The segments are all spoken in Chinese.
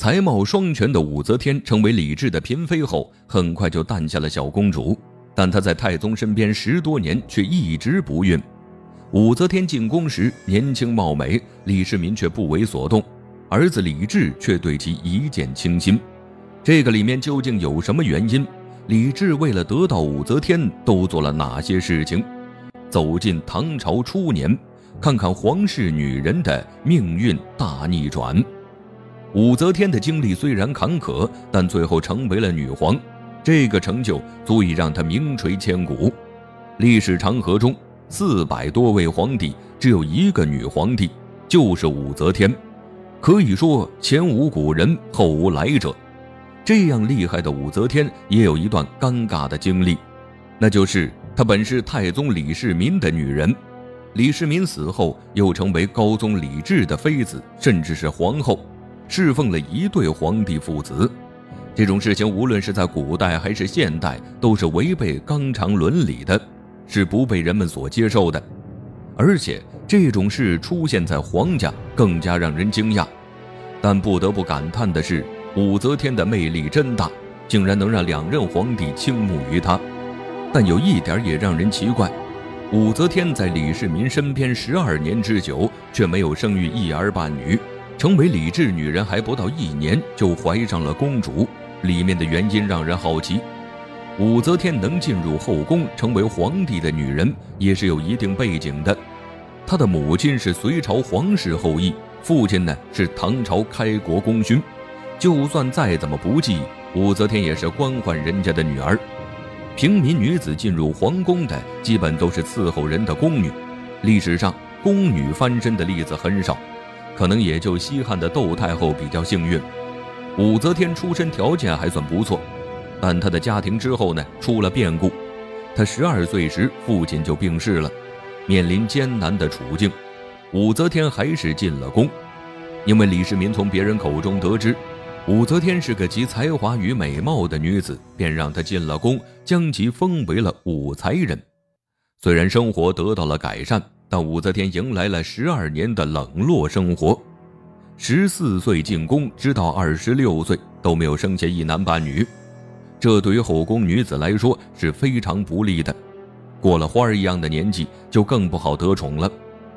才貌双全的武则天成为李治的嫔妃后，很快就诞下了小公主。但她在太宗身边十多年，却一直不孕。武则天进宫时年轻貌美，李世民却不为所动，儿子李治却对其一见倾心。这个里面究竟有什么原因？李治为了得到武则天，都做了哪些事情？走进唐朝初年，看看皇室女人的命运大逆转。武则天的经历虽然坎坷，但最后成为了女皇，这个成就足以让她名垂千古。历史长河中。四百多位皇帝，只有一个女皇帝，就是武则天，可以说前无古人后无来者。这样厉害的武则天，也有一段尴尬的经历，那就是她本是太宗李世民的女人，李世民死后，又成为高宗李治的妃子，甚至是皇后，侍奉了一对皇帝父子。这种事情，无论是在古代还是现代，都是违背纲常伦理的。是不被人们所接受的，而且这种事出现在皇家更加让人惊讶。但不得不感叹的是，武则天的魅力真大，竟然能让两任皇帝倾慕于她。但有一点也让人奇怪，武则天在李世民身边十二年之久，却没有生育一儿半女，成为李治女人还不到一年就怀上了公主，里面的原因让人好奇。武则天能进入后宫成为皇帝的女人，也是有一定背景的。她的母亲是隋朝皇室后裔，父亲呢是唐朝开国功勋。就算再怎么不济，武则天也是官宦人家的女儿。平民女子进入皇宫的，基本都是伺候人的宫女。历史上宫女翻身的例子很少，可能也就西汉的窦太后比较幸运。武则天出身条件还算不错。但她的家庭之后呢，出了变故。她十二岁时，父亲就病逝了，面临艰难的处境。武则天还是进了宫，因为李世民从别人口中得知，武则天是个集才华与美貌的女子，便让她进了宫，将其封为了武才人。虽然生活得到了改善，但武则天迎来了十二年的冷落生活。十四岁进宫，直到二十六岁都没有生下一男半女。这对于后宫女子来说是非常不利的，过了花儿一样的年纪就更不好得宠了。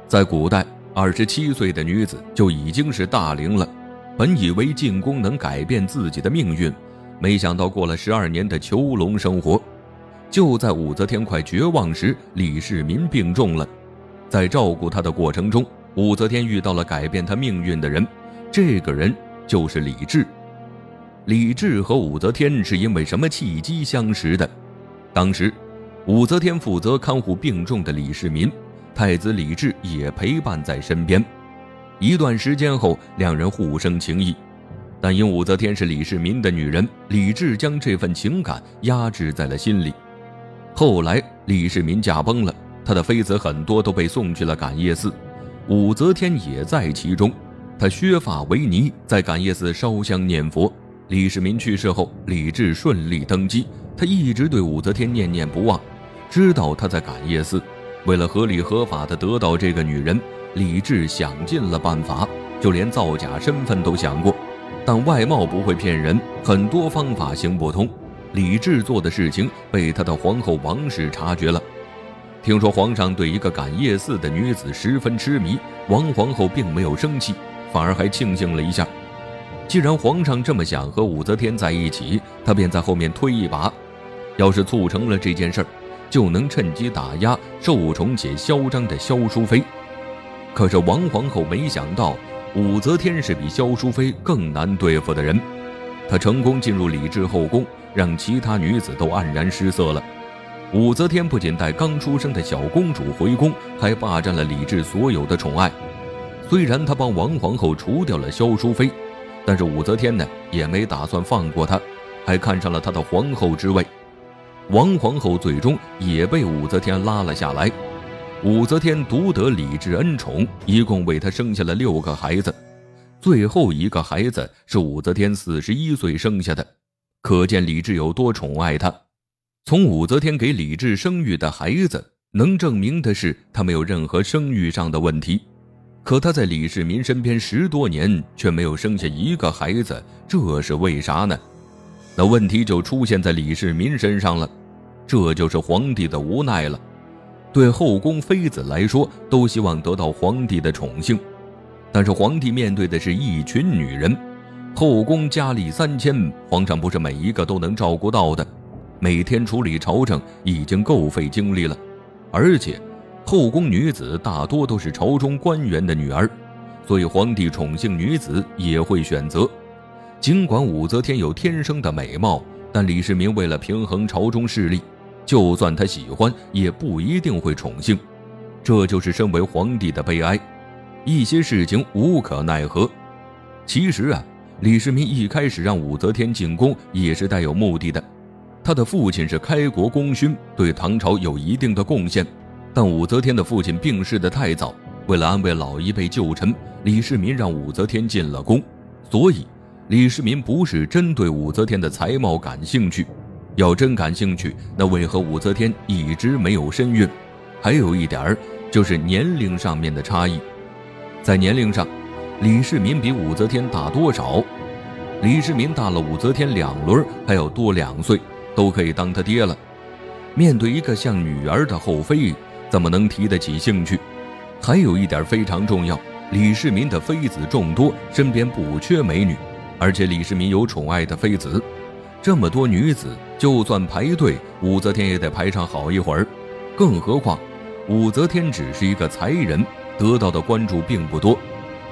在古代，二十七岁的女子就已经是大龄了。本以为进宫能改变自己的命运，没想到过了十二年的囚笼生活。就在武则天快绝望时，李世民病重了。在照顾他的过程中，武则天遇到了改变她命运的人，这个人就是李治。李治和武则天是因为什么契机相识的？当时，武则天负责看护病重的李世民，太子李治也陪伴在身边。一段时间后，两人互生情谊，但因武则天是李世民的女人，李治将这份情感压制在了心里。后来，李世民驾崩了，他的妃子很多都被送去了感业寺，武则天也在其中。她削发为尼，在感业寺烧香念佛。李世民去世后，李治顺利登基。他一直对武则天念念不忘，知道她在感业寺。为了合理合法的得到这个女人，李治想尽了办法，就连造假身份都想过。但外貌不会骗人，很多方法行不通。李治做的事情被他的皇后王氏察觉了。听说皇上对一个感业寺的女子十分痴迷，王皇后并没有生气，反而还庆幸了一下。既然皇上这么想和武则天在一起，他便在后面推一把。要是促成了这件事儿，就能趁机打压受宠且嚣张的萧淑妃。可是王皇后没想到，武则天是比萧淑妃更难对付的人。她成功进入李治后宫，让其他女子都黯然失色了。武则天不仅带刚出生的小公主回宫，还霸占了李治所有的宠爱。虽然她帮王皇后除掉了萧淑妃。但是武则天呢，也没打算放过她，还看上了她的皇后之位。王皇后最终也被武则天拉了下来。武则天独得李治恩宠，一共为他生下了六个孩子，最后一个孩子是武则天四十一岁生下的，可见李治有多宠爱她。从武则天给李治生育的孩子，能证明的是他没有任何生育上的问题。可他在李世民身边十多年，却没有生下一个孩子，这是为啥呢？那问题就出现在李世民身上了，这就是皇帝的无奈了。对后宫妃子来说，都希望得到皇帝的宠幸，但是皇帝面对的是一群女人，后宫佳丽三千，皇上不是每一个都能照顾到的，每天处理朝政已经够费精力了，而且后宫女子大多都是朝中官员的女儿，所以皇帝宠幸女子也会选择。尽管武则天有天生的美貌，但李世民为了平衡朝中势力，就算他喜欢，也不一定会宠幸。这就是身为皇帝的悲哀。一些事情无可奈何。其实啊，李世民一开始让武则天进宫也是带有目的的。他的父亲是开国功勋，对唐朝有一定的贡献。但武则天的父亲病逝的太早，为了安慰老一辈旧臣，李世民让武则天进了宫，所以。李世民不是真对武则天的才貌感兴趣，要真感兴趣，那为何武则天一直没有身孕？还有一点儿就是年龄上面的差异，在年龄上，李世民比武则天大多少？李世民大了武则天两轮，还要多两岁，都可以当他爹了。面对一个像女儿的后妃，怎么能提得起兴趣？还有一点非常重要，李世民的妃子众多，身边不缺美女。而且李世民有宠爱的妃子，这么多女子，就算排队，武则天也得排上好一会儿。更何况，武则天只是一个才人，得到的关注并不多。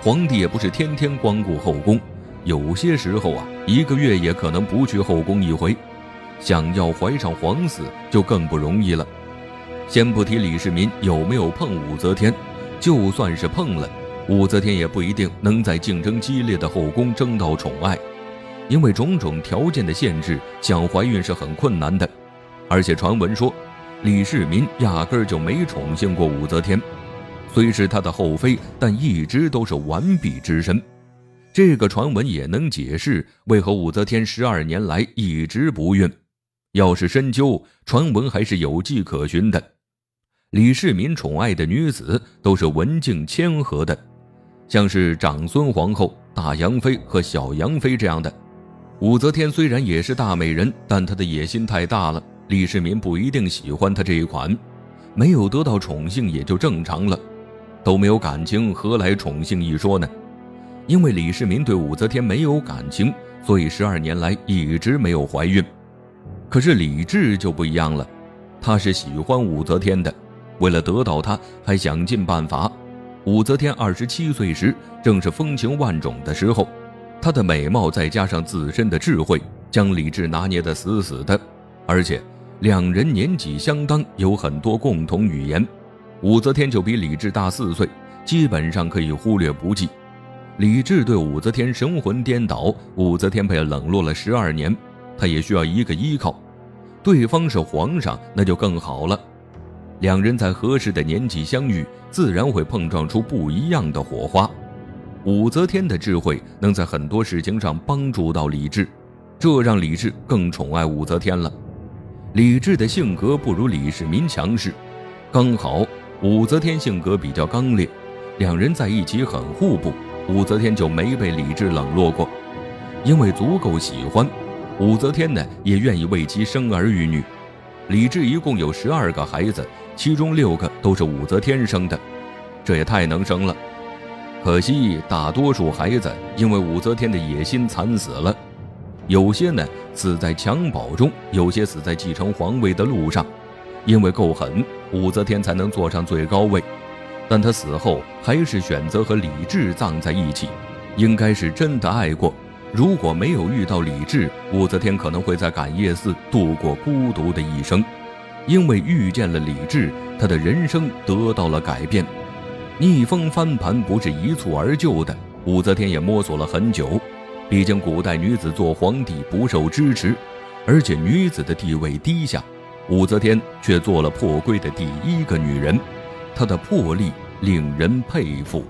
皇帝也不是天天光顾后宫，有些时候啊，一个月也可能不去后宫一回。想要怀上皇子，就更不容易了。先不提李世民有没有碰武则天，就算是碰了。武则天也不一定能在竞争激烈的后宫争到宠爱，因为种种条件的限制，想怀孕是很困难的。而且传闻说，李世民压根儿就没宠幸过武则天，虽是他的后妃，但一直都是完璧之身。这个传闻也能解释为何武则天十二年来一直不孕。要是深究，传闻还是有迹可循的。李世民宠爱的女子都是文静谦和的。像是长孙皇后、大杨妃和小杨妃这样的，武则天虽然也是大美人，但她的野心太大了，李世民不一定喜欢她这一款，没有得到宠幸也就正常了，都没有感情，何来宠幸一说呢？因为李世民对武则天没有感情，所以十二年来一直没有怀孕。可是李治就不一样了，他是喜欢武则天的，为了得到她，还想尽办法。武则天二十七岁时，正是风情万种的时候，她的美貌再加上自身的智慧，将李治拿捏得死死的。而且两人年纪相当，有很多共同语言。武则天就比李治大四岁，基本上可以忽略不计。李治对武则天神魂颠倒，武则天被冷落了十二年，他也需要一个依靠。对方是皇上，那就更好了。两人在合适的年纪相遇，自然会碰撞出不一样的火花。武则天的智慧能在很多事情上帮助到李治，这让李治更宠爱武则天了。李治的性格不如李世民强势，刚好武则天性格比较刚烈，两人在一起很互补，武则天就没被李治冷落过。因为足够喜欢，武则天呢也愿意为其生儿育女。李治一共有十二个孩子。其中六个都是武则天生的，这也太能生了。可惜大多数孩子因为武则天的野心惨死了，有些呢死在襁褓中，有些死在继承皇位的路上。因为够狠，武则天才能坐上最高位。但她死后还是选择和李治葬在一起，应该是真的爱过。如果没有遇到李治，武则天可能会在感业寺度过孤独的一生。因为遇见了李治，他的人生得到了改变。逆风翻盘不是一蹴而就的，武则天也摸索了很久。毕竟古代女子做皇帝不受支持，而且女子的地位低下，武则天却做了破规的第一个女人，她的魄力令人佩服。